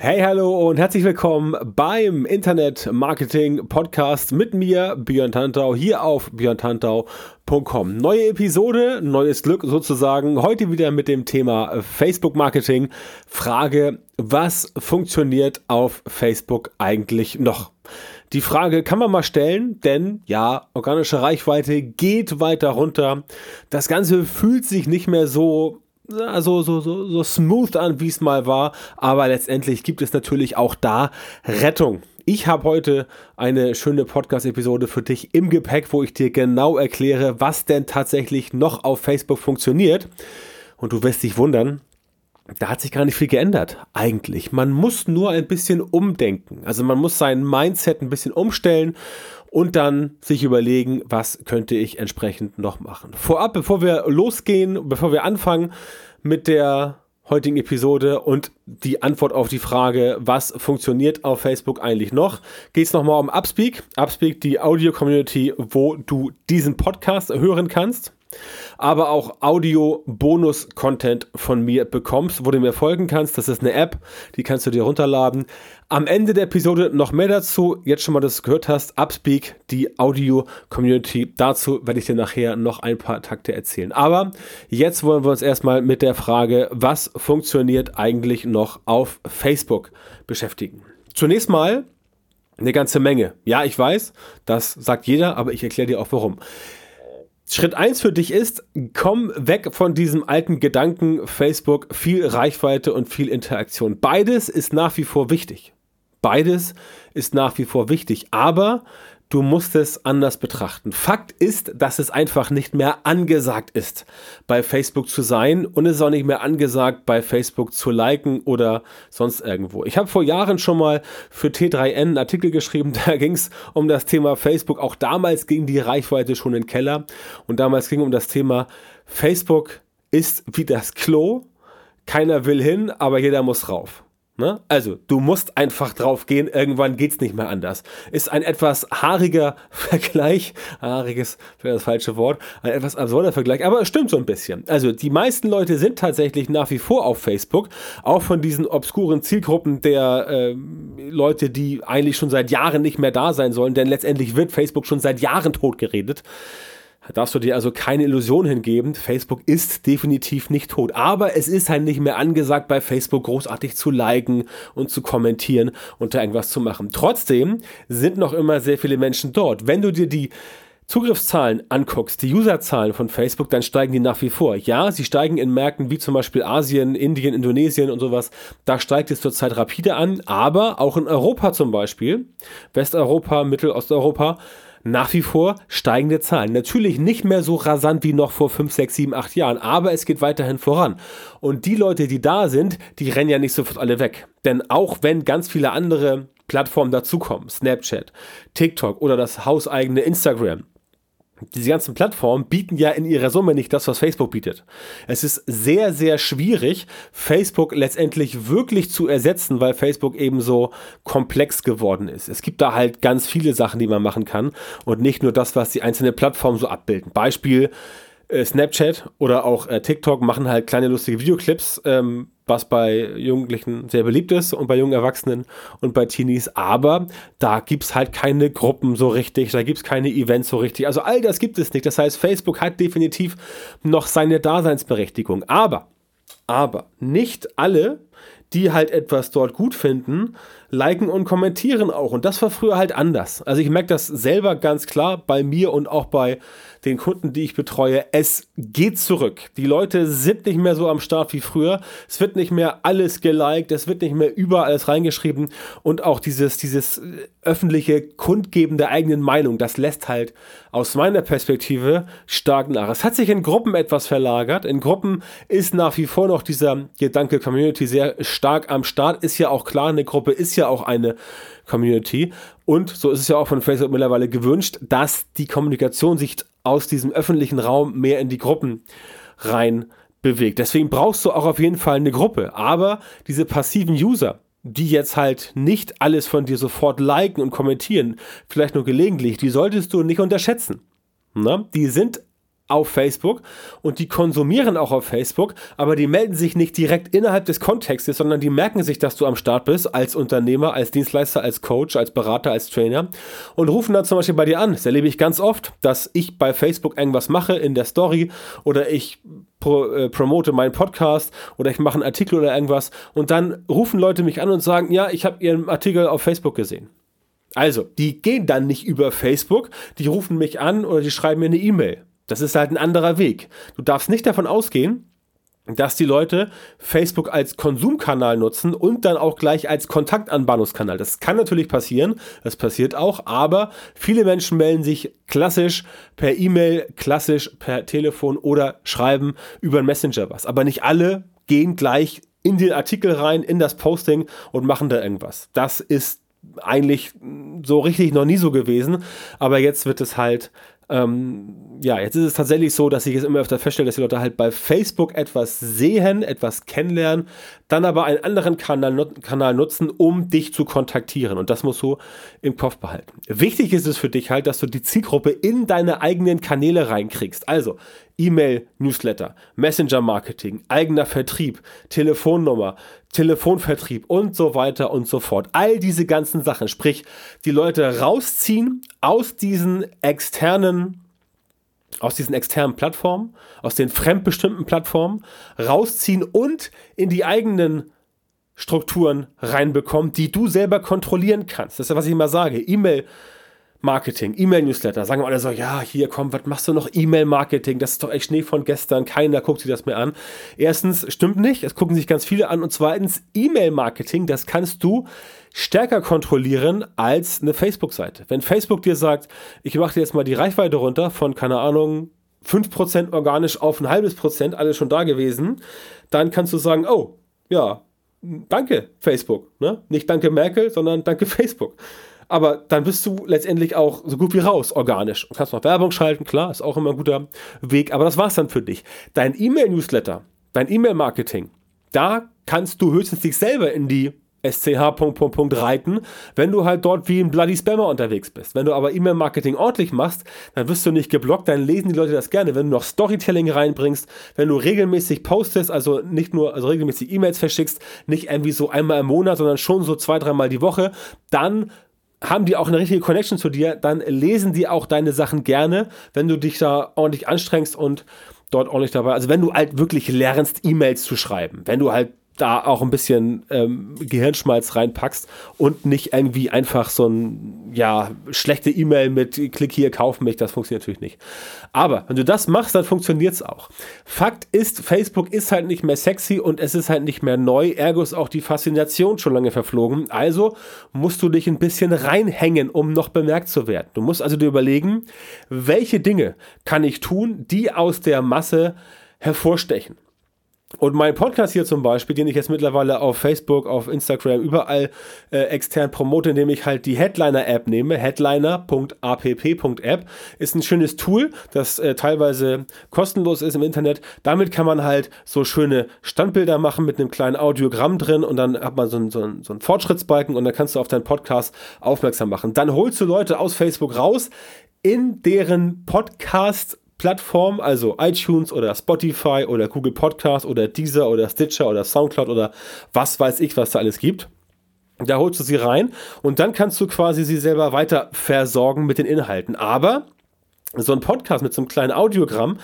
Hey, hallo und herzlich willkommen beim Internet Marketing Podcast mit mir, Björn Tantau, hier auf björntantau.com. Neue Episode, neues Glück sozusagen. Heute wieder mit dem Thema Facebook Marketing. Frage, was funktioniert auf Facebook eigentlich noch? Die Frage kann man mal stellen, denn ja, organische Reichweite geht weiter runter. Das Ganze fühlt sich nicht mehr so so, so, so, so smooth an, wie es mal war. Aber letztendlich gibt es natürlich auch da Rettung. Ich habe heute eine schöne Podcast-Episode für dich im Gepäck, wo ich dir genau erkläre, was denn tatsächlich noch auf Facebook funktioniert. Und du wirst dich wundern, da hat sich gar nicht viel geändert, eigentlich. Man muss nur ein bisschen umdenken. Also man muss sein Mindset ein bisschen umstellen und dann sich überlegen, was könnte ich entsprechend noch machen. Vorab, bevor wir losgehen, bevor wir anfangen mit der heutigen Episode und die Antwort auf die Frage, was funktioniert auf Facebook eigentlich noch, geht es nochmal um Upspeak. Upspeak, die Audio-Community, wo du diesen Podcast hören kannst aber auch Audio-Bonus-Content von mir bekommst, wo du mir folgen kannst. Das ist eine App, die kannst du dir runterladen. Am Ende der Episode noch mehr dazu. Jetzt schon mal, dass du gehört hast, Upspeak, die Audio-Community. Dazu werde ich dir nachher noch ein paar Takte erzählen. Aber jetzt wollen wir uns erstmal mit der Frage, was funktioniert eigentlich noch auf Facebook beschäftigen. Zunächst mal eine ganze Menge. Ja, ich weiß, das sagt jeder, aber ich erkläre dir auch warum. Schritt 1 für dich ist, komm weg von diesem alten Gedanken Facebook, viel Reichweite und viel Interaktion. Beides ist nach wie vor wichtig. Beides ist nach wie vor wichtig, aber du musst es anders betrachten. Fakt ist, dass es einfach nicht mehr angesagt ist, bei Facebook zu sein und es ist auch nicht mehr angesagt, bei Facebook zu liken oder sonst irgendwo. Ich habe vor Jahren schon mal für T3N einen Artikel geschrieben, da ging es um das Thema Facebook. Auch damals ging die Reichweite schon in den Keller und damals ging es um das Thema Facebook ist wie das Klo. Keiner will hin, aber jeder muss rauf. Ne? Also, du musst einfach drauf gehen, irgendwann geht es nicht mehr anders. Ist ein etwas haariger Vergleich, haariges wäre das falsche Wort, ein etwas absurder Vergleich, aber es stimmt so ein bisschen. Also, die meisten Leute sind tatsächlich nach wie vor auf Facebook, auch von diesen obskuren Zielgruppen der äh, Leute, die eigentlich schon seit Jahren nicht mehr da sein sollen, denn letztendlich wird Facebook schon seit Jahren tot geredet darfst du dir also keine Illusion hingeben. Facebook ist definitiv nicht tot. Aber es ist halt nicht mehr angesagt, bei Facebook großartig zu liken und zu kommentieren und da irgendwas zu machen. Trotzdem sind noch immer sehr viele Menschen dort. Wenn du dir die Zugriffszahlen anguckst, die Userzahlen von Facebook, dann steigen die nach wie vor. Ja, sie steigen in Märkten wie zum Beispiel Asien, Indien, Indonesien und sowas. Da steigt es zurzeit rapide an, aber auch in Europa zum Beispiel, Westeuropa, Mittelosteuropa, nach wie vor steigende Zahlen. Natürlich nicht mehr so rasant wie noch vor 5, 6, 7, 8 Jahren, aber es geht weiterhin voran. Und die Leute, die da sind, die rennen ja nicht sofort alle weg. Denn auch wenn ganz viele andere Plattformen dazukommen, Snapchat, TikTok oder das hauseigene Instagram, diese ganzen Plattformen bieten ja in ihrer Summe nicht das, was Facebook bietet. Es ist sehr, sehr schwierig, Facebook letztendlich wirklich zu ersetzen, weil Facebook eben so komplex geworden ist. Es gibt da halt ganz viele Sachen, die man machen kann und nicht nur das, was die einzelnen Plattformen so abbilden. Beispiel Snapchat oder auch äh, TikTok machen halt kleine lustige Videoclips. Ähm, was bei Jugendlichen sehr beliebt ist und bei jungen Erwachsenen und bei Teenies. Aber da gibt es halt keine Gruppen so richtig, da gibt es keine Events so richtig. Also all das gibt es nicht. Das heißt, Facebook hat definitiv noch seine Daseinsberechtigung. Aber, aber nicht alle, die halt etwas dort gut finden, liken und kommentieren auch. Und das war früher halt anders. Also ich merke das selber ganz klar bei mir und auch bei den Kunden, die ich betreue. Es geht zurück. Die Leute sind nicht mehr so am Start wie früher. Es wird nicht mehr alles geliked, es wird nicht mehr überall alles reingeschrieben. Und auch dieses, dieses öffentliche Kundgeben der eigenen Meinung, das lässt halt aus meiner Perspektive stark nach. Es hat sich in Gruppen etwas verlagert. In Gruppen ist nach wie vor noch dieser Gedanke Community sehr stark am Start. Ist ja auch klar, eine Gruppe ist ja auch eine Community. Und so ist es ja auch von Facebook mittlerweile gewünscht, dass die Kommunikation sich aus diesem öffentlichen Raum mehr in die Gruppen rein bewegt. Deswegen brauchst du auch auf jeden Fall eine Gruppe. Aber diese passiven User, die jetzt halt nicht alles von dir sofort liken und kommentieren, vielleicht nur gelegentlich, die solltest du nicht unterschätzen. Na? Die sind auf Facebook und die konsumieren auch auf Facebook, aber die melden sich nicht direkt innerhalb des Kontextes, sondern die merken sich, dass du am Start bist, als Unternehmer, als Dienstleister, als Coach, als Berater, als Trainer und rufen dann zum Beispiel bei dir an. Das erlebe ich ganz oft, dass ich bei Facebook irgendwas mache in der Story oder ich pro, äh, promote meinen Podcast oder ich mache einen Artikel oder irgendwas und dann rufen Leute mich an und sagen, ja, ich habe ihren Artikel auf Facebook gesehen. Also, die gehen dann nicht über Facebook, die rufen mich an oder die schreiben mir eine E-Mail. Das ist halt ein anderer Weg. Du darfst nicht davon ausgehen, dass die Leute Facebook als Konsumkanal nutzen und dann auch gleich als Kontaktanbahnungskanal. Das kann natürlich passieren, das passiert auch, aber viele Menschen melden sich klassisch per E-Mail, klassisch per Telefon oder schreiben über einen Messenger was. Aber nicht alle gehen gleich in den Artikel rein, in das Posting und machen da irgendwas. Das ist eigentlich so richtig noch nie so gewesen, aber jetzt wird es halt ähm, ja, jetzt ist es tatsächlich so, dass ich es immer öfter feststelle, dass die Leute halt bei Facebook etwas sehen, etwas kennenlernen, dann aber einen anderen Kanal, Kanal nutzen, um dich zu kontaktieren. Und das musst du im Kopf behalten. Wichtig ist es für dich halt, dass du die Zielgruppe in deine eigenen Kanäle reinkriegst. Also E-Mail, Newsletter, Messenger-Marketing, eigener Vertrieb, Telefonnummer, Telefonvertrieb und so weiter und so fort. All diese ganzen Sachen, sprich, die Leute rausziehen aus diesen externen aus diesen externen Plattformen, aus den fremdbestimmten Plattformen rausziehen und in die eigenen Strukturen reinbekommen, die du selber kontrollieren kannst. Das ist ja, was ich immer sage. E-Mail Marketing, E-Mail-Newsletter. Sagen wir alle so, ja, hier komm, was machst du noch? E-Mail-Marketing, das ist doch echt Schnee von gestern, keiner guckt sich das mehr an. Erstens, stimmt nicht, es gucken sich ganz viele an. Und zweitens, E-Mail-Marketing, das kannst du stärker kontrollieren als eine Facebook-Seite. Wenn Facebook dir sagt, ich mache dir jetzt mal die Reichweite runter von, keine Ahnung, 5% organisch auf ein halbes Prozent, alles schon da gewesen, dann kannst du sagen, oh, ja, danke Facebook. Ne? Nicht danke Merkel, sondern danke Facebook. Aber dann bist du letztendlich auch so gut wie raus, organisch. Du kannst noch Werbung schalten, klar, ist auch immer ein guter Weg, aber das war's dann für dich. Dein E-Mail-Newsletter, dein E-Mail-Marketing, da kannst du höchstens dich selber in die SCH. reiten, wenn du halt dort wie ein Bloody Spammer unterwegs bist. Wenn du aber E-Mail-Marketing ordentlich machst, dann wirst du nicht geblockt, dann lesen die Leute das gerne. Wenn du noch Storytelling reinbringst, wenn du regelmäßig postest, also nicht nur also regelmäßig E-Mails verschickst, nicht irgendwie so einmal im Monat, sondern schon so zwei, dreimal die Woche, dann haben die auch eine richtige Connection zu dir, dann lesen die auch deine Sachen gerne, wenn du dich da ordentlich anstrengst und dort ordentlich dabei. Also wenn du halt wirklich lernst, E-Mails zu schreiben, wenn du halt da auch ein bisschen ähm, Gehirnschmalz reinpackst und nicht irgendwie einfach so ein, ja, schlechte E-Mail mit Klick hier, kauf mich, das funktioniert natürlich nicht. Aber wenn du das machst, dann funktioniert es auch. Fakt ist, Facebook ist halt nicht mehr sexy und es ist halt nicht mehr neu, ergo ist auch die Faszination schon lange verflogen. Also musst du dich ein bisschen reinhängen, um noch bemerkt zu werden. Du musst also dir überlegen, welche Dinge kann ich tun, die aus der Masse hervorstechen. Und mein Podcast hier zum Beispiel, den ich jetzt mittlerweile auf Facebook, auf Instagram, überall äh, extern promote, indem ich halt die Headliner-App nehme, headliner.app.app, ist ein schönes Tool, das äh, teilweise kostenlos ist im Internet. Damit kann man halt so schöne Standbilder machen mit einem kleinen Audiogramm drin und dann hat man so einen, so einen, so einen Fortschrittsbalken und dann kannst du auf deinen Podcast aufmerksam machen. Dann holst du Leute aus Facebook raus in deren Podcast Plattform, also iTunes oder Spotify oder Google Podcast oder Deezer oder Stitcher oder Soundcloud oder was weiß ich, was da alles gibt. Da holst du sie rein und dann kannst du quasi sie selber weiter versorgen mit den Inhalten. Aber so ein Podcast mit so einem kleinen Audiogramm,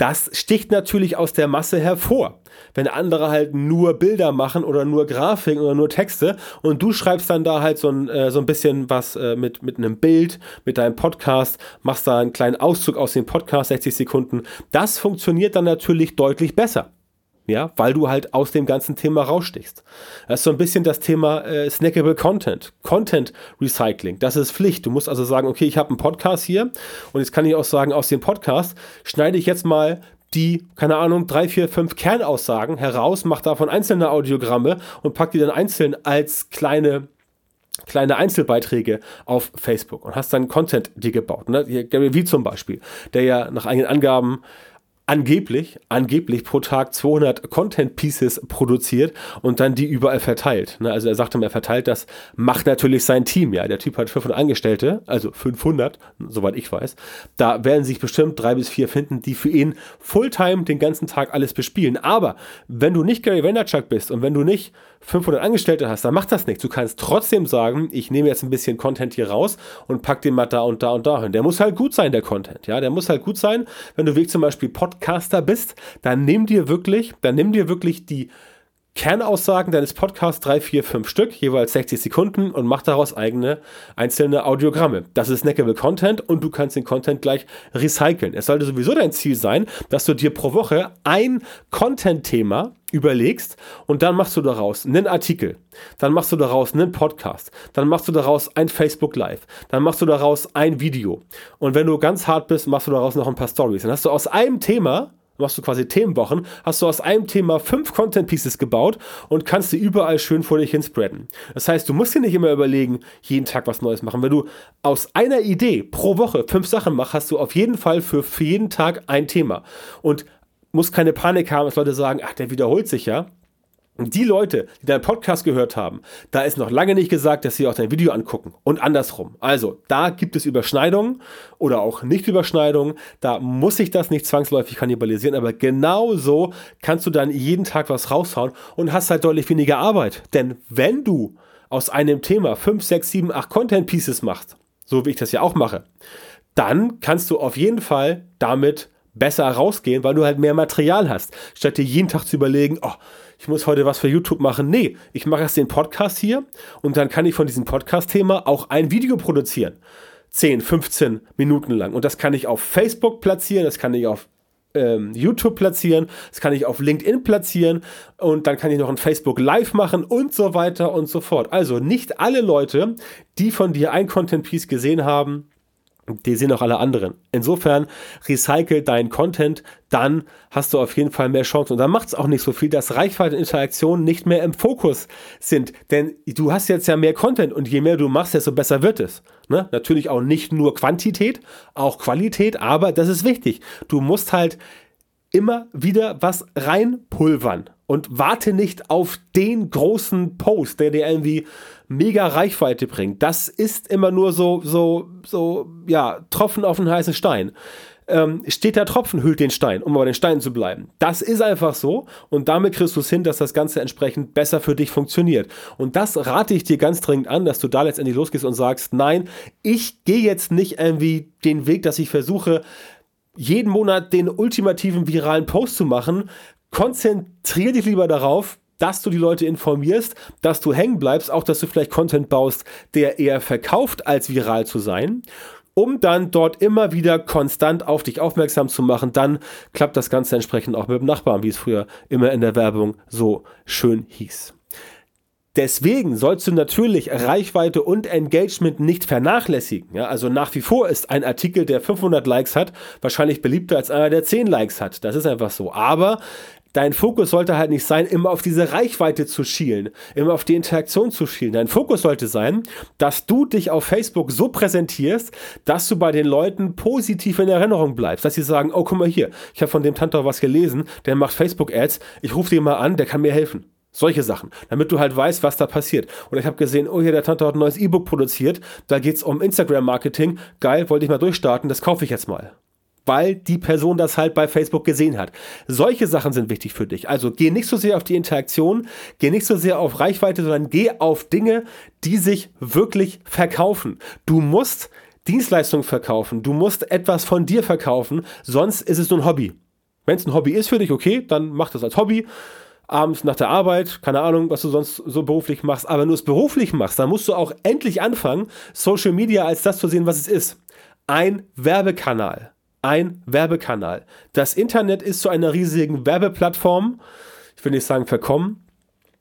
das sticht natürlich aus der Masse hervor. Wenn andere halt nur Bilder machen oder nur Grafiken oder nur Texte und du schreibst dann da halt so ein, äh, so ein bisschen was äh, mit, mit einem Bild, mit deinem Podcast, machst da einen kleinen Auszug aus dem Podcast, 60 Sekunden, das funktioniert dann natürlich deutlich besser ja, weil du halt aus dem ganzen Thema rausstichst. Das ist so ein bisschen das Thema äh, Snackable Content, Content Recycling. Das ist Pflicht. Du musst also sagen, okay, ich habe einen Podcast hier und jetzt kann ich auch sagen, aus dem Podcast schneide ich jetzt mal die, keine Ahnung, drei, vier, fünf Kernaussagen heraus, macht davon einzelne Audiogramme und packt die dann einzeln als kleine kleine Einzelbeiträge auf Facebook und hast dann Content dir gebaut. Ne? Gary Vee zum Beispiel, der ja nach eigenen Angaben angeblich, angeblich pro Tag 200 Content Pieces produziert und dann die überall verteilt. Ne? Also er sagte er verteilt das, macht natürlich sein Team, ja. Der Typ hat 500 Angestellte, also 500, soweit ich weiß. Da werden sich bestimmt drei bis vier finden, die für ihn Fulltime den ganzen Tag alles bespielen. Aber wenn du nicht Gary Vaynerchuk bist und wenn du nicht 500 Angestellte hast, dann macht das nichts. Du kannst trotzdem sagen, ich nehme jetzt ein bisschen Content hier raus und pack den mal da und da und da hin. Der muss halt gut sein, der Content. Ja, der muss halt gut sein. Wenn du wirklich zum Beispiel Podcaster bist, dann nimm dir wirklich, dann nimm dir wirklich die Kernaussagen deines Podcasts, drei, vier, fünf Stück, jeweils 60 Sekunden und mach daraus eigene einzelne Audiogramme. Das ist snackable Content und du kannst den Content gleich recyceln. Es sollte sowieso dein Ziel sein, dass du dir pro Woche ein Content-Thema überlegst und dann machst du daraus einen Artikel, dann machst du daraus einen Podcast, dann machst du daraus ein Facebook Live, dann machst du daraus ein Video und wenn du ganz hart bist, machst du daraus noch ein paar Stories. Dann hast du aus einem Thema machst du quasi Themenwochen, hast du aus einem Thema fünf Content Pieces gebaut und kannst sie überall schön vor dich hin spreaden. Das heißt, du musst dir nicht immer überlegen, jeden Tag was Neues machen. Wenn du aus einer Idee pro Woche fünf Sachen machst, hast du auf jeden Fall für, für jeden Tag ein Thema. Und musst keine Panik haben, dass Leute sagen, ach, der wiederholt sich ja. Und die Leute, die deinen Podcast gehört haben, da ist noch lange nicht gesagt, dass sie auch dein Video angucken. Und andersrum. Also, da gibt es Überschneidungen oder auch Nicht-Überschneidungen. Da muss sich das nicht zwangsläufig kannibalisieren, aber genau so kannst du dann jeden Tag was raushauen und hast halt deutlich weniger Arbeit. Denn wenn du aus einem Thema 5, 6, 7, 8 Content Pieces machst, so wie ich das ja auch mache, dann kannst du auf jeden Fall damit besser rausgehen, weil du halt mehr Material hast. Statt dir jeden Tag zu überlegen, oh, ich muss heute was für YouTube machen. Nee, ich mache erst den Podcast hier und dann kann ich von diesem Podcast-Thema auch ein Video produzieren. 10, 15 Minuten lang. Und das kann ich auf Facebook platzieren, das kann ich auf ähm, YouTube platzieren, das kann ich auf LinkedIn platzieren und dann kann ich noch ein Facebook Live machen und so weiter und so fort. Also nicht alle Leute, die von dir ein Content Piece gesehen haben, die sehen auch alle anderen. Insofern recycle deinen Content, dann hast du auf jeden Fall mehr Chancen. Und dann macht es auch nicht so viel, dass Reichweite und Interaktion nicht mehr im Fokus sind. Denn du hast jetzt ja mehr Content und je mehr du machst, desto besser wird es. Ne? Natürlich auch nicht nur Quantität, auch Qualität, aber das ist wichtig. Du musst halt immer wieder was reinpulvern und warte nicht auf den großen Post, der dir irgendwie mega Reichweite bringt. Das ist immer nur so, so, so, ja, Tropfen auf den heißen Stein. Ähm, steht der Tropfen, hüllt den Stein, um bei den Steinen zu bleiben. Das ist einfach so und damit kriegst du es hin, dass das Ganze entsprechend besser für dich funktioniert. Und das rate ich dir ganz dringend an, dass du da letztendlich losgehst und sagst, nein, ich gehe jetzt nicht irgendwie den Weg, dass ich versuche, jeden Monat den ultimativen viralen Post zu machen. Konzentriere dich lieber darauf, dass du die Leute informierst, dass du hängen bleibst, auch dass du vielleicht Content baust, der eher verkauft, als viral zu sein um dann dort immer wieder konstant auf dich aufmerksam zu machen. Dann klappt das Ganze entsprechend auch mit dem Nachbarn, wie es früher immer in der Werbung so schön hieß. Deswegen sollst du natürlich Reichweite und Engagement nicht vernachlässigen. Ja, also nach wie vor ist ein Artikel, der 500 Likes hat, wahrscheinlich beliebter als einer, der 10 Likes hat. Das ist einfach so. Aber dein Fokus sollte halt nicht sein, immer auf diese Reichweite zu schielen, immer auf die Interaktion zu schielen. Dein Fokus sollte sein, dass du dich auf Facebook so präsentierst, dass du bei den Leuten positiv in Erinnerung bleibst. Dass sie sagen, oh, guck mal hier, ich habe von dem Tantor was gelesen, der macht Facebook-Ads, ich rufe den mal an, der kann mir helfen. Solche Sachen, damit du halt weißt, was da passiert. Und ich habe gesehen, oh hier, der Tante hat ein neues E-Book produziert, da geht es um Instagram-Marketing. Geil, wollte ich mal durchstarten, das kaufe ich jetzt mal. Weil die Person das halt bei Facebook gesehen hat. Solche Sachen sind wichtig für dich. Also geh nicht so sehr auf die Interaktion, geh nicht so sehr auf Reichweite, sondern geh auf Dinge, die sich wirklich verkaufen. Du musst Dienstleistungen verkaufen, du musst etwas von dir verkaufen, sonst ist es nur ein Hobby. Wenn es ein Hobby ist für dich, okay, dann mach das als Hobby abends nach der Arbeit, keine Ahnung, was du sonst so beruflich machst, aber wenn du es beruflich machst, dann musst du auch endlich anfangen, Social Media als das zu sehen, was es ist. Ein Werbekanal. Ein Werbekanal. Das Internet ist zu einer riesigen Werbeplattform, ich will nicht sagen verkommen,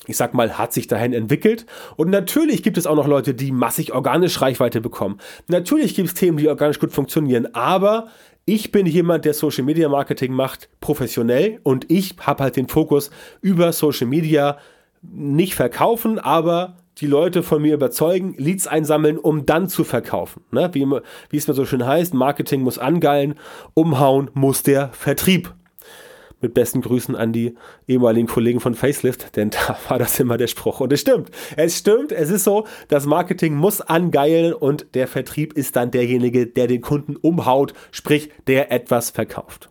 ich sag mal, hat sich dahin entwickelt. Und natürlich gibt es auch noch Leute, die massig organisch Reichweite bekommen. Natürlich gibt es Themen, die organisch gut funktionieren, aber Ich bin jemand, der Social Media Marketing macht, professionell und ich habe halt den Fokus über Social Media nicht verkaufen, aber die Leute von mir überzeugen, Leads einsammeln, um dann zu verkaufen. Ne? Wie, wie es mir so schön heißt, Marketing muss angeilen, umhauen muss der Vertrieb. Mit besten Grüßen an die ehemaligen Kollegen von Facelift, denn da war das immer der Spruch. Und es stimmt. Es stimmt. Es ist so, das Marketing muss angeilen und der Vertrieb ist dann derjenige, der den Kunden umhaut, sprich, der etwas verkauft.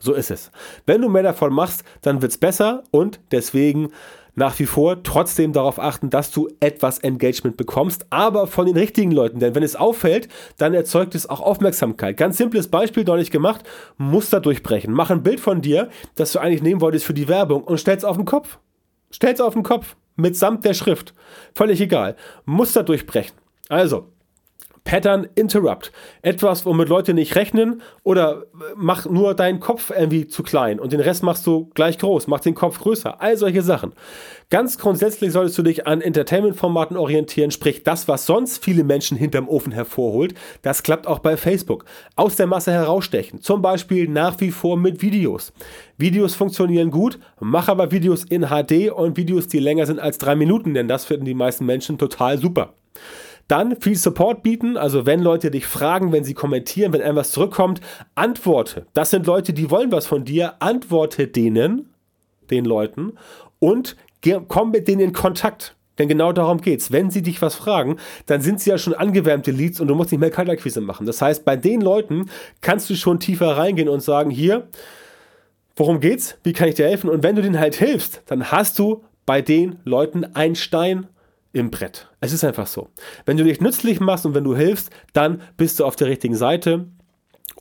So ist es. Wenn du mehr davon machst, dann wird es besser und deswegen nach wie vor trotzdem darauf achten, dass du etwas Engagement bekommst, aber von den richtigen Leuten. Denn wenn es auffällt, dann erzeugt es auch Aufmerksamkeit. Ganz simples Beispiel, neulich gemacht, Muster durchbrechen. Mach ein Bild von dir, das du eigentlich nehmen wolltest für die Werbung und stell's auf den Kopf. Stell's auf den Kopf. Mitsamt der Schrift. Völlig egal. Muster durchbrechen. Also, Pattern Interrupt. Etwas, womit Leute nicht rechnen oder mach nur deinen Kopf irgendwie zu klein und den Rest machst du gleich groß, mach den Kopf größer. All solche Sachen. Ganz grundsätzlich solltest du dich an Entertainment-Formaten orientieren, sprich das, was sonst viele Menschen hinterm Ofen hervorholt. Das klappt auch bei Facebook. Aus der Masse herausstechen. Zum Beispiel nach wie vor mit Videos. Videos funktionieren gut, mach aber Videos in HD und Videos, die länger sind als drei Minuten, denn das finden die meisten Menschen total super. Dann viel Support bieten, also wenn Leute dich fragen, wenn sie kommentieren, wenn etwas zurückkommt, antworte. Das sind Leute, die wollen was von dir, antworte denen, den Leuten und komm mit denen in Kontakt. Denn genau darum geht's. Wenn sie dich was fragen, dann sind sie ja schon angewärmte Leads und du musst nicht mehr Kaltakquise machen. Das heißt, bei den Leuten kannst du schon tiefer reingehen und sagen, hier, worum geht's? Wie kann ich dir helfen? Und wenn du denen halt hilfst, dann hast du bei den Leuten einen Stein im Brett. Es ist einfach so. Wenn du dich nützlich machst und wenn du hilfst, dann bist du auf der richtigen Seite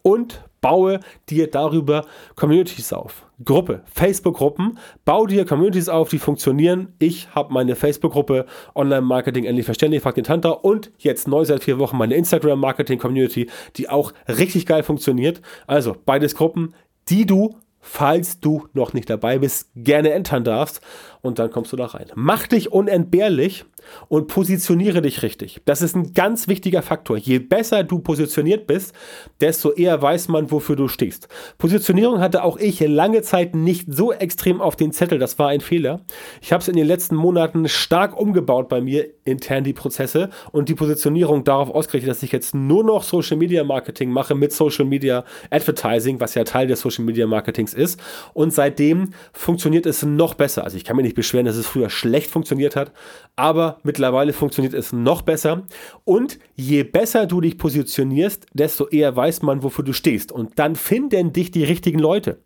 und baue dir darüber Communities auf. Gruppe, Facebook-Gruppen, bau dir Communities auf, die funktionieren. Ich habe meine Facebook-Gruppe Online-Marketing endlich verständlich, fragt den Tanta und jetzt neu seit vier Wochen meine Instagram-Marketing-Community, die auch richtig geil funktioniert. Also beides Gruppen, die du falls du noch nicht dabei bist, gerne entern darfst und dann kommst du da rein. Mach dich unentbehrlich und positioniere dich richtig. Das ist ein ganz wichtiger Faktor. Je besser du positioniert bist, desto eher weiß man, wofür du stehst. Positionierung hatte auch ich lange Zeit nicht so extrem auf den Zettel. Das war ein Fehler. Ich habe es in den letzten Monaten stark umgebaut bei mir intern die Prozesse und die Positionierung darauf ausgerichtet, dass ich jetzt nur noch Social Media Marketing mache mit Social Media Advertising, was ja Teil des Social Media Marketings ist. Und seitdem funktioniert es noch besser. Also ich kann mir nicht beschweren, dass es früher schlecht funktioniert hat, aber mittlerweile funktioniert es noch besser. Und je besser du dich positionierst, desto eher weiß man, wofür du stehst. Und dann finden dich die richtigen Leute.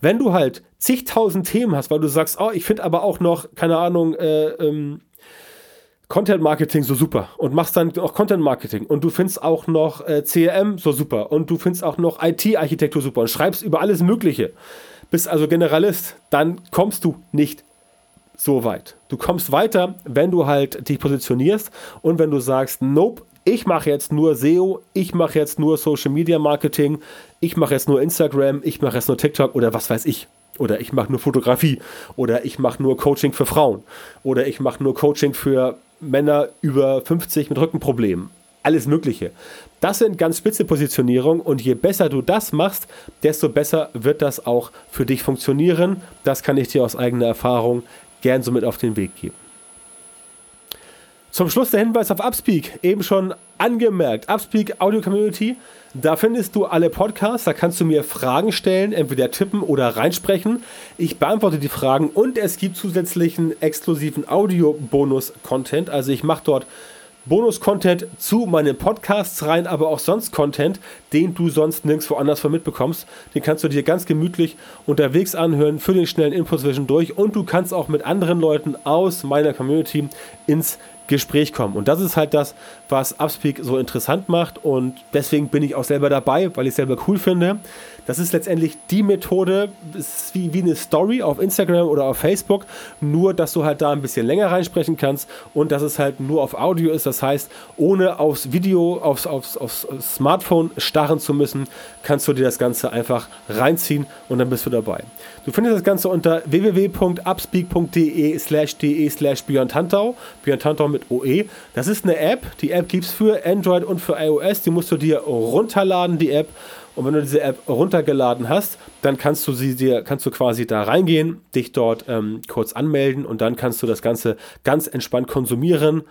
Wenn du halt zigtausend Themen hast, weil du sagst, oh, ich finde aber auch noch, keine Ahnung, äh, ähm, Content Marketing so super. Und machst dann auch Content Marketing. Und du findest auch noch äh, CRM so super. Und du findest auch noch IT-Architektur super. Und schreibst über alles Mögliche, bist also Generalist, dann kommst du nicht so weit. Du kommst weiter, wenn du halt dich positionierst und wenn du sagst, nope, ich mache jetzt nur SEO, ich mache jetzt nur Social Media Marketing, ich mache jetzt nur Instagram, ich mache jetzt nur TikTok oder was weiß ich. Oder ich mache nur Fotografie. Oder ich mache nur Coaching für Frauen. Oder ich mache nur Coaching für Männer über 50 mit Rückenproblemen. Alles Mögliche. Das sind ganz spitze Positionierungen und je besser du das machst, desto besser wird das auch für dich funktionieren. Das kann ich dir aus eigener Erfahrung gern so mit auf den Weg geben. Zum Schluss der Hinweis auf Upspeak, eben schon angemerkt. Upspeak Audio Community, da findest du alle Podcasts, da kannst du mir Fragen stellen, entweder tippen oder reinsprechen. Ich beantworte die Fragen und es gibt zusätzlichen exklusiven Audio-Bonus-Content. Also ich mache dort Bonus-Content zu meinen Podcasts rein, aber auch sonst Content, den du sonst nirgendwo anders von mitbekommst. Den kannst du dir ganz gemütlich unterwegs anhören für den schnellen Input zwischendurch und du kannst auch mit anderen Leuten aus meiner Community ins Gespräch kommen. Und das ist halt das, was Upspeak so interessant macht und deswegen bin ich auch selber dabei, weil ich es selber cool finde. Das ist letztendlich die Methode, ist wie, wie eine Story auf Instagram oder auf Facebook, nur dass du halt da ein bisschen länger reinsprechen kannst und dass es halt nur auf Audio ist. Das heißt, ohne aufs Video, aufs, aufs, aufs Smartphone starren zu müssen, kannst du dir das Ganze einfach reinziehen und dann bist du dabei. Du findest das Ganze unter www.upspeak.de slash de slash Björn Tantau. Björn Tantau mit OE. Das ist eine App. Die App gibt es für Android und für iOS. Die musst du dir runterladen, die App. Und wenn du diese App runtergeladen hast, dann kannst du sie dir, kannst du quasi da reingehen, dich dort ähm, kurz anmelden und dann kannst du das Ganze ganz entspannt konsumieren.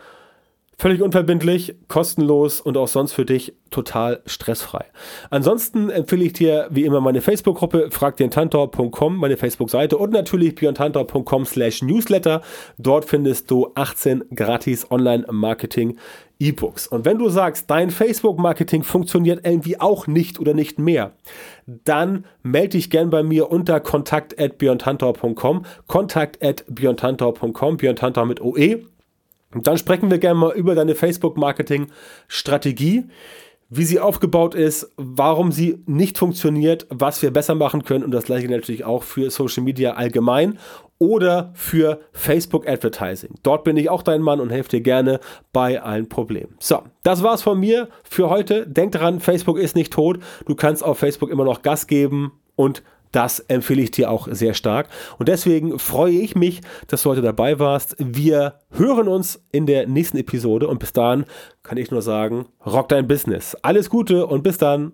Völlig unverbindlich, kostenlos und auch sonst für dich total stressfrei. Ansonsten empfehle ich dir wie immer meine Facebook-Gruppe fragdentantor.com, meine Facebook-Seite und natürlich björntantor.com slash newsletter. Dort findest du 18 gratis Online-Marketing E-Books. Und wenn du sagst, dein Facebook-Marketing funktioniert irgendwie auch nicht oder nicht mehr, dann melde dich gern bei mir unter kontakt at björntantor.com, kontakt at mit OE. Und dann sprechen wir gerne mal über deine Facebook-Marketing-Strategie, wie sie aufgebaut ist, warum sie nicht funktioniert, was wir besser machen können und das gleiche natürlich auch für Social Media allgemein oder für Facebook Advertising. Dort bin ich auch dein Mann und helfe dir gerne bei allen Problemen. So, das war's von mir für heute. Denk dran, Facebook ist nicht tot. Du kannst auf Facebook immer noch Gas geben und das empfehle ich dir auch sehr stark. Und deswegen freue ich mich, dass du heute dabei warst. Wir hören uns in der nächsten Episode und bis dahin kann ich nur sagen, rock dein Business. Alles Gute und bis dann.